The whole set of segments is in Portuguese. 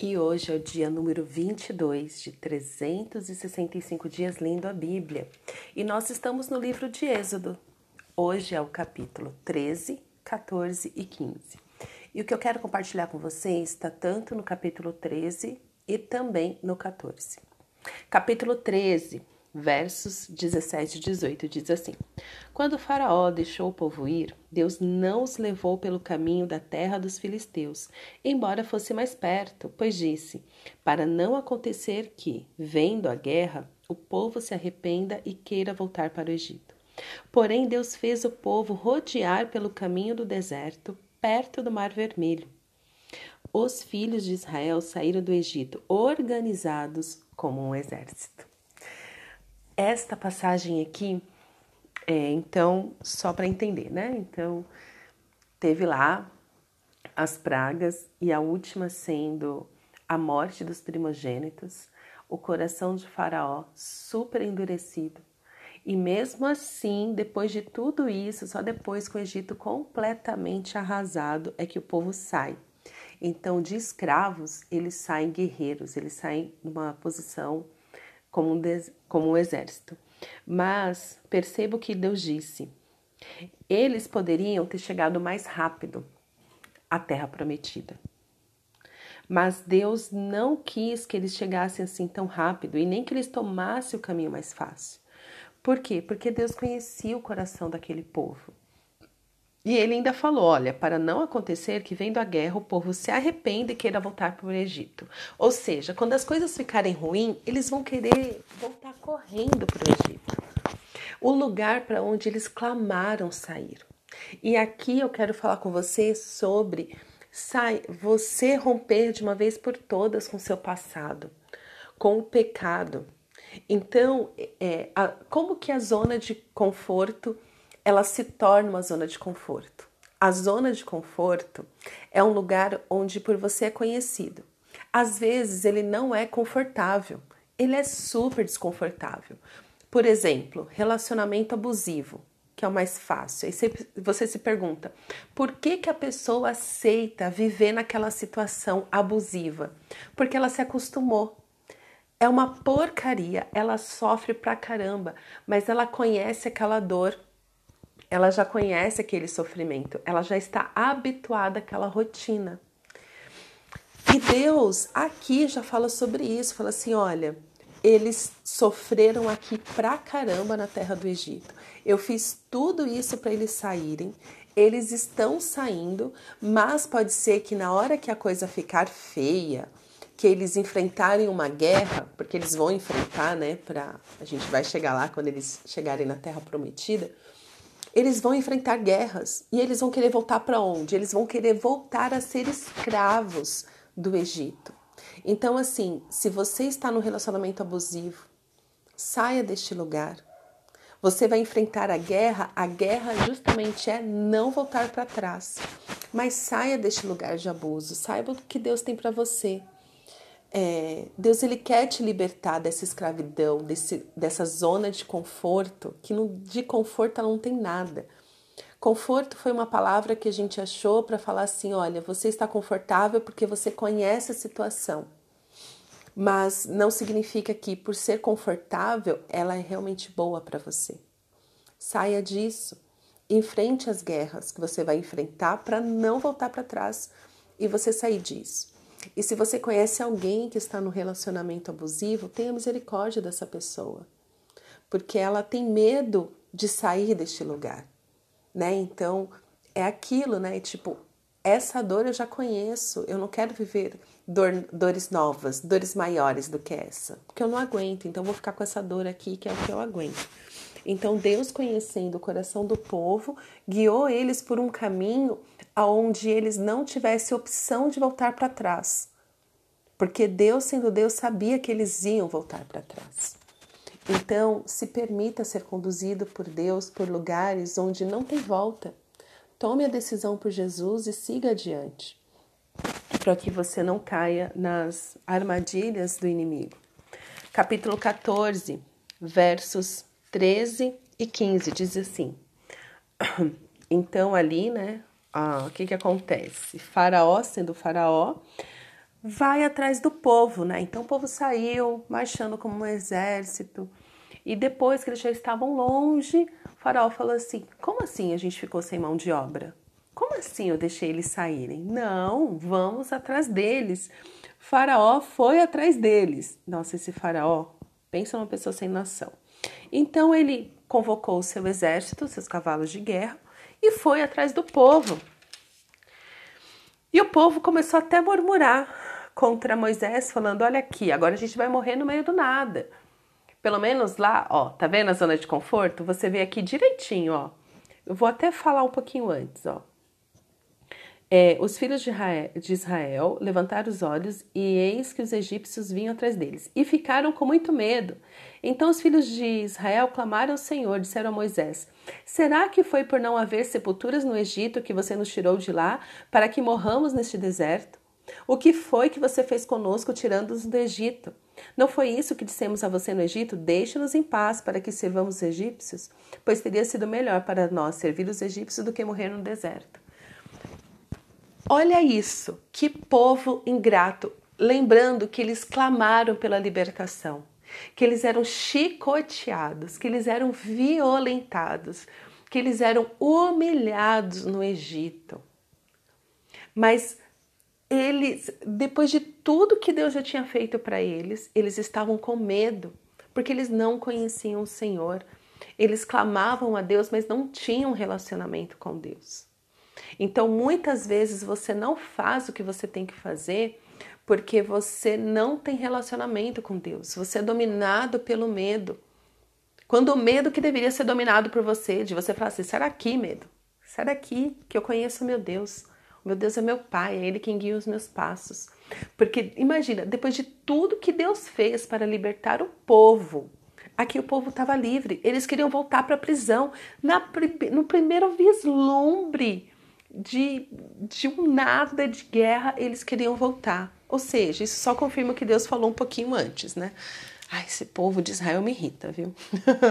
E hoje é o dia número 22 de 365 dias lendo a Bíblia. E nós estamos no livro de Êxodo. Hoje é o capítulo 13, 14 e 15. E o que eu quero compartilhar com vocês está tanto no capítulo 13 e também no 14. Capítulo 13 versos 17 e 18 diz assim: Quando Faraó deixou o povo ir, Deus não os levou pelo caminho da terra dos filisteus, embora fosse mais perto, pois disse: Para não acontecer que, vendo a guerra, o povo se arrependa e queira voltar para o Egito. Porém, Deus fez o povo rodear pelo caminho do deserto, perto do Mar Vermelho. Os filhos de Israel saíram do Egito organizados como um exército. Esta passagem aqui, é, então, só para entender, né? Então, teve lá as pragas e a última sendo a morte dos primogênitos, o coração de Faraó super endurecido. E mesmo assim, depois de tudo isso, só depois com o Egito completamente arrasado é que o povo sai. Então, de escravos, eles saem guerreiros, eles saem numa posição como um, como um exército. Mas perceba o que Deus disse. Eles poderiam ter chegado mais rápido à terra prometida. Mas Deus não quis que eles chegassem assim tão rápido e nem que eles tomassem o caminho mais fácil. Por quê? Porque Deus conhecia o coração daquele povo. E ele ainda falou: olha, para não acontecer que vendo a guerra o povo se arrependa e queira voltar para o Egito. Ou seja, quando as coisas ficarem ruins, eles vão querer voltar correndo para o Egito. O lugar para onde eles clamaram sair. E aqui eu quero falar com você sobre você romper de uma vez por todas com seu passado, com o pecado. Então, é, a, como que a zona de conforto ela se torna uma zona de conforto. A zona de conforto é um lugar onde por você é conhecido. Às vezes ele não é confortável, ele é super desconfortável. Por exemplo, relacionamento abusivo, que é o mais fácil. Aí você se pergunta: por que, que a pessoa aceita viver naquela situação abusiva? Porque ela se acostumou. É uma porcaria, ela sofre pra caramba, mas ela conhece aquela dor ela já conhece aquele sofrimento, ela já está habituada àquela rotina. E Deus aqui já fala sobre isso, fala assim, olha, eles sofreram aqui pra caramba na terra do Egito. Eu fiz tudo isso para eles saírem. Eles estão saindo, mas pode ser que na hora que a coisa ficar feia, que eles enfrentarem uma guerra, porque eles vão enfrentar, né, para a gente vai chegar lá quando eles chegarem na terra prometida eles vão enfrentar guerras e eles vão querer voltar para onde? Eles vão querer voltar a ser escravos do Egito. Então, assim, se você está no relacionamento abusivo, saia deste lugar. Você vai enfrentar a guerra, a guerra justamente é não voltar para trás. Mas saia deste lugar de abuso, saiba o que Deus tem para você. É, Deus ele quer te libertar dessa escravidão, desse, dessa zona de conforto, que no, de conforto ela não tem nada. Conforto foi uma palavra que a gente achou para falar assim: olha, você está confortável porque você conhece a situação. Mas não significa que por ser confortável ela é realmente boa para você. Saia disso. Enfrente as guerras que você vai enfrentar para não voltar para trás e você sair disso. E se você conhece alguém que está no relacionamento abusivo, tenha misericórdia dessa pessoa, porque ela tem medo de sair deste lugar, né? Então é aquilo, né? Tipo, essa dor eu já conheço, eu não quero viver dor, dores novas, dores maiores do que essa, porque eu não aguento, então vou ficar com essa dor aqui que é o que eu aguento. Então Deus, conhecendo o coração do povo, guiou eles por um caminho aonde eles não tivessem opção de voltar para trás. Porque Deus, sendo Deus, sabia que eles iam voltar para trás. Então, se permita ser conduzido por Deus por lugares onde não tem volta. Tome a decisão por Jesus e siga adiante, para que você não caia nas armadilhas do inimigo. Capítulo 14, versos 13 e 15 diz assim: Então, ali, né, ah, o que, que acontece? Faraó, sendo Faraó, vai atrás do povo, né? Então o povo saiu marchando como um exército. E depois que eles já estavam longe, faraó falou assim: Como assim a gente ficou sem mão de obra? Como assim eu deixei eles saírem? Não, vamos atrás deles. faraó foi atrás deles. Nossa, esse faraó, pensa numa pessoa sem noção. Então ele convocou o seu exército, seus cavalos de guerra, e foi atrás do povo. E o povo começou até a murmurar contra Moisés, falando: Olha aqui, agora a gente vai morrer no meio do nada. Pelo menos lá, ó, tá vendo a zona de conforto? Você vê aqui direitinho, ó. Eu vou até falar um pouquinho antes, ó. É, os filhos de Israel, levantaram os olhos e eis que os egípcios vinham atrás deles e ficaram com muito medo. Então os filhos de Israel clamaram ao Senhor, disseram a Moisés: Será que foi por não haver sepulturas no Egito que você nos tirou de lá para que morramos neste deserto? O que foi que você fez conosco tirando-nos do Egito? Não foi isso que dissemos a você no Egito? Deixe-nos em paz para que servamos os egípcios? Pois teria sido melhor para nós servir os egípcios do que morrer no deserto. Olha isso, que povo ingrato, lembrando que eles clamaram pela libertação, que eles eram chicoteados, que eles eram violentados, que eles eram humilhados no Egito. Mas eles, depois de tudo que Deus já tinha feito para eles, eles estavam com medo, porque eles não conheciam o Senhor. Eles clamavam a Deus, mas não tinham relacionamento com Deus. Então, muitas vezes você não faz o que você tem que fazer porque você não tem relacionamento com Deus. Você é dominado pelo medo. Quando o medo que deveria ser dominado por você, de você falar assim: sai daqui, medo, sai daqui, que eu conheço o meu Deus. O meu Deus é meu Pai, é Ele quem guia os meus passos. Porque imagina, depois de tudo que Deus fez para libertar o povo, aqui o povo estava livre, eles queriam voltar para a prisão. Na, no primeiro vislumbre de, de um nada de guerra, eles queriam voltar. Ou seja, isso só confirma o que Deus falou um pouquinho antes, né? Ai, esse povo de Israel me irrita, viu?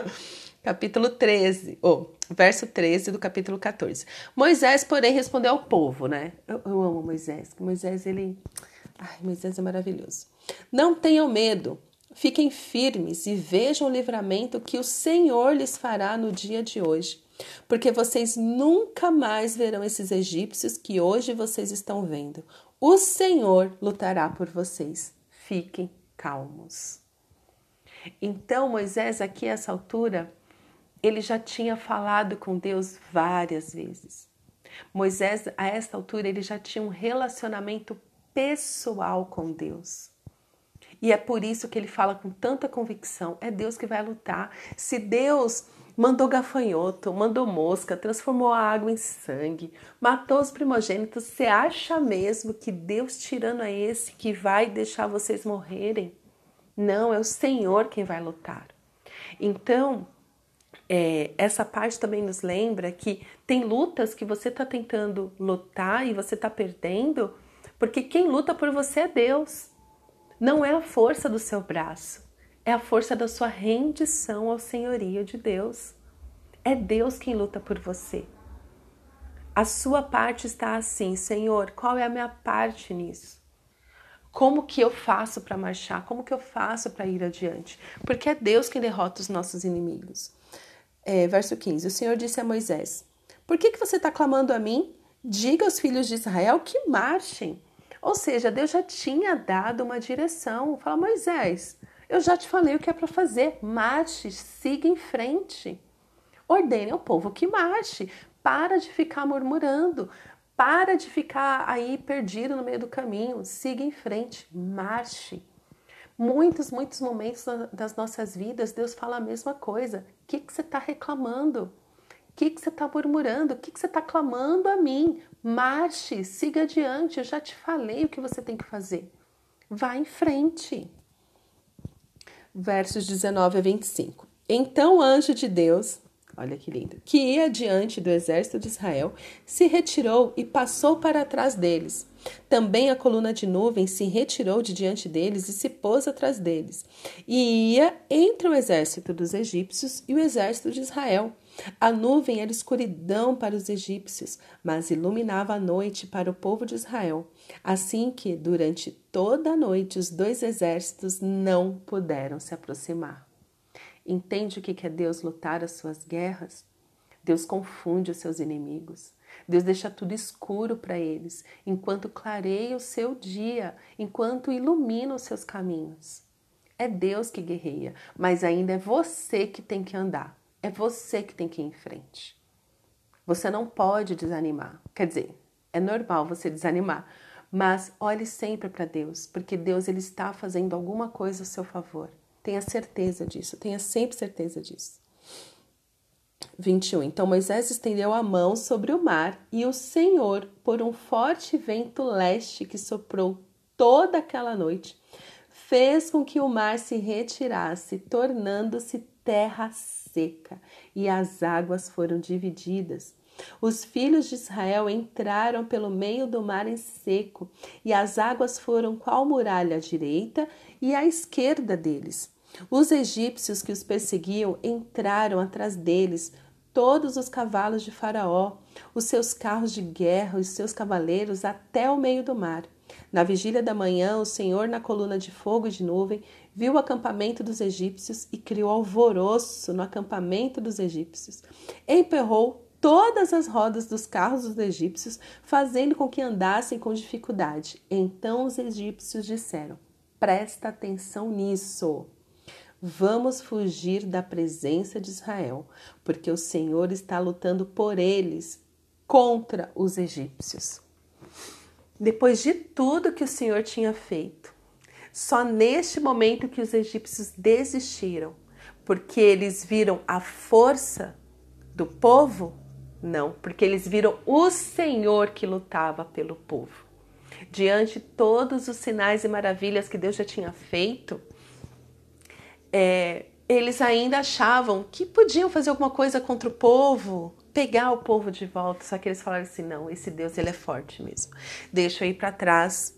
capítulo 13, ou oh, verso 13 do capítulo 14. Moisés, porém, respondeu ao povo, né? Eu, eu amo Moisés, Moisés, ele. Ai, Moisés é maravilhoso. Não tenham medo, fiquem firmes e vejam o livramento que o Senhor lhes fará no dia de hoje porque vocês nunca mais verão esses egípcios que hoje vocês estão vendo. O Senhor lutará por vocês. Fiquem calmos. Então, Moisés, aqui a essa altura, ele já tinha falado com Deus várias vezes. Moisés, a esta altura, ele já tinha um relacionamento pessoal com Deus. E é por isso que ele fala com tanta convicção: é Deus que vai lutar. Se Deus mandou gafanhoto, mandou mosca, transformou a água em sangue, matou os primogênitos. Você acha mesmo que Deus tirano é esse que vai deixar vocês morrerem? Não, é o Senhor quem vai lutar. Então, é, essa parte também nos lembra que tem lutas que você está tentando lutar e você está perdendo, porque quem luta por você é Deus. Não é a força do seu braço, é a força da sua rendição ao senhorio de Deus. É Deus quem luta por você. A sua parte está assim, Senhor, qual é a minha parte nisso? Como que eu faço para marchar? Como que eu faço para ir adiante? Porque é Deus quem derrota os nossos inimigos. É, verso 15: O Senhor disse a Moisés: Por que, que você está clamando a mim? Diga aos filhos de Israel que marchem. Ou seja, Deus já tinha dado uma direção. Fala, Moisés, eu já te falei o que é para fazer. Marche, siga em frente. Ordene ao povo que marche. Para de ficar murmurando. Para de ficar aí perdido no meio do caminho. Siga em frente. Marche. Muitos, muitos momentos das nossas vidas, Deus fala a mesma coisa. O que, que você está reclamando? O que, que você está murmurando? O que, que você está clamando a mim? Marche, siga adiante. Eu já te falei o que você tem que fazer. Vá em frente versos 19 a 25. Então o anjo de Deus, olha que lindo, que ia diante do exército de Israel, se retirou e passou para trás deles. Também a coluna de nuvem se retirou de diante deles e se pôs atrás deles, e ia entre o exército dos egípcios e o exército de Israel. A nuvem era escuridão para os egípcios, mas iluminava a noite para o povo de Israel. Assim que, durante toda a noite, os dois exércitos não puderam se aproximar. Entende o que é Deus lutar as suas guerras? Deus confunde os seus inimigos. Deus deixa tudo escuro para eles, enquanto clareia o seu dia, enquanto ilumina os seus caminhos. É Deus que guerreia, mas ainda é você que tem que andar. É você que tem que ir em frente. Você não pode desanimar. Quer dizer, é normal você desanimar, mas olhe sempre para Deus, porque Deus ele está fazendo alguma coisa a seu favor. Tenha certeza disso, tenha sempre certeza disso. 21. Então Moisés estendeu a mão sobre o mar, e o Senhor, por um forte vento leste que soprou toda aquela noite, fez com que o mar se retirasse, tornando-se terra e as águas foram divididas. Os filhos de Israel entraram pelo meio do mar em seco, e as águas foram qual muralha à direita e à esquerda deles. Os egípcios que os perseguiam entraram atrás deles, todos os cavalos de Faraó, os seus carros de guerra, os seus cavaleiros, até o meio do mar. Na vigília da manhã, o Senhor, na coluna de fogo e de nuvem, viu o acampamento dos egípcios e criou alvoroço no acampamento dos egípcios. Emperrou todas as rodas dos carros dos egípcios, fazendo com que andassem com dificuldade. Então os egípcios disseram: Presta atenção nisso. Vamos fugir da presença de Israel, porque o Senhor está lutando por eles contra os egípcios. Depois de tudo que o Senhor tinha feito, só neste momento que os egípcios desistiram, porque eles viram a força do povo? Não, porque eles viram o Senhor que lutava pelo povo. Diante de todos os sinais e maravilhas que Deus já tinha feito, é, eles ainda achavam que podiam fazer alguma coisa contra o povo, pegar o povo de volta. Só que eles falaram assim: não, esse Deus ele é forte mesmo. Deixa eu ir para trás.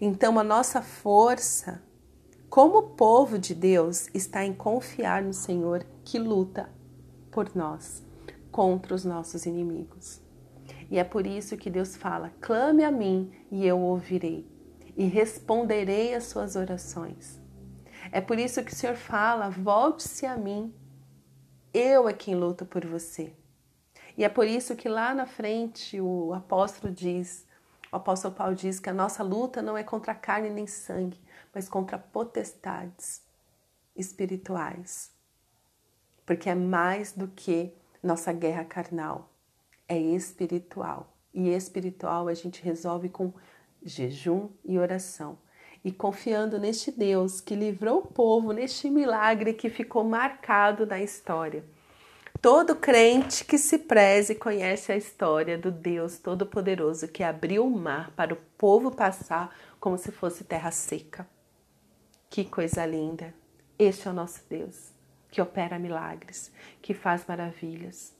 Então a nossa força, como povo de Deus, está em confiar no Senhor que luta por nós contra os nossos inimigos. E é por isso que Deus fala: clame a mim e eu ouvirei, e responderei às suas orações. É por isso que o Senhor fala: volte-se a mim, eu é quem luta por você. E é por isso que lá na frente o apóstolo diz, o apóstolo Paulo diz que a nossa luta não é contra carne nem sangue, mas contra potestades espirituais. Porque é mais do que nossa guerra carnal, é espiritual. E espiritual a gente resolve com jejum e oração. E confiando neste Deus que livrou o povo neste milagre que ficou marcado na história. Todo crente que se preze conhece a história do Deus Todo-Poderoso que abriu o mar para o povo passar como se fosse terra seca. Que coisa linda! Este é o nosso Deus, que opera milagres, que faz maravilhas.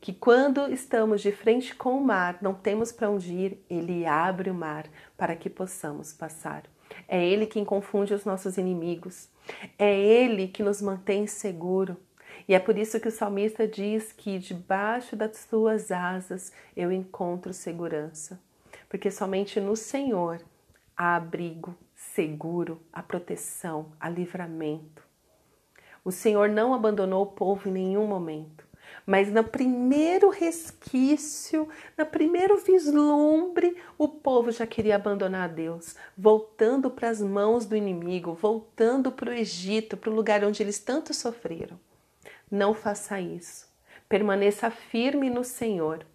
Que quando estamos de frente com o mar, não temos para onde ir, ele abre o mar para que possamos passar. É ele quem confunde os nossos inimigos. É ele que nos mantém seguro. E é por isso que o salmista diz que debaixo das suas asas eu encontro segurança, porque somente no Senhor há abrigo, seguro, a proteção, a livramento. O Senhor não abandonou o povo em nenhum momento, mas no primeiro resquício, no primeiro vislumbre, o povo já queria abandonar Deus, voltando para as mãos do inimigo, voltando para o Egito, para o lugar onde eles tanto sofreram. Não faça isso. Permaneça firme no Senhor,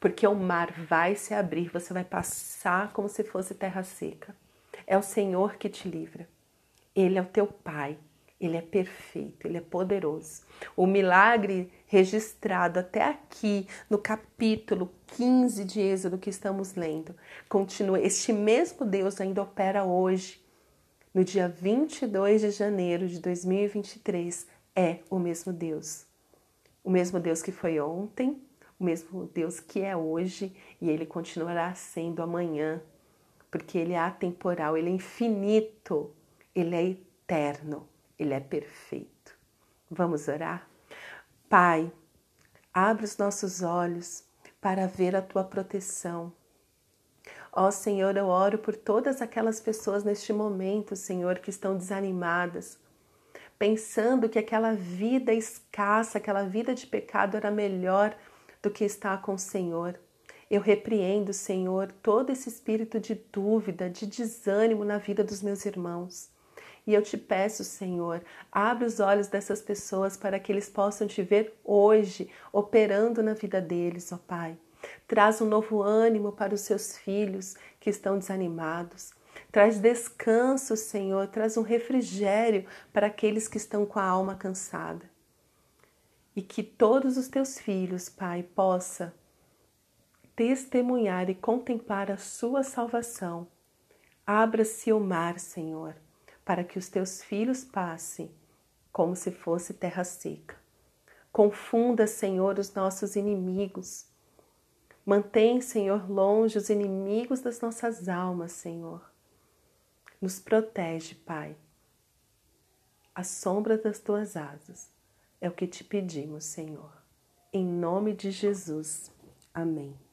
porque o mar vai se abrir, você vai passar como se fosse terra seca. É o Senhor que te livra. Ele é o teu Pai. Ele é perfeito, ele é poderoso. O milagre registrado até aqui no capítulo 15 de Êxodo que estamos lendo, continua. Este mesmo Deus ainda opera hoje, no dia 22 de janeiro de 2023, é o mesmo Deus. O mesmo Deus que foi ontem, o mesmo Deus que é hoje e ele continuará sendo amanhã, porque ele é atemporal, ele é infinito, ele é eterno, ele é perfeito. Vamos orar? Pai, Abre os nossos olhos para ver a tua proteção. Ó Senhor, eu oro por todas aquelas pessoas neste momento, Senhor, que estão desanimadas, pensando que aquela vida escassa, aquela vida de pecado era melhor do que estar com o Senhor. Eu repreendo, Senhor, todo esse espírito de dúvida, de desânimo na vida dos meus irmãos. E eu te peço, Senhor, abre os olhos dessas pessoas para que eles possam te ver hoje, operando na vida deles, ó Pai. Traz um novo ânimo para os seus filhos que estão desanimados. Traz descanso, Senhor, traz um refrigério para aqueles que estão com a alma cansada. E que todos os teus filhos, Pai, possa testemunhar e contemplar a sua salvação. Abra-se o mar, Senhor para que os teus filhos passem como se fosse terra seca. Confunda, Senhor, os nossos inimigos. Mantém, Senhor, longe os inimigos das nossas almas, Senhor. Nos protege, Pai. A sombra das tuas asas é o que te pedimos, Senhor. Em nome de Jesus. Amém.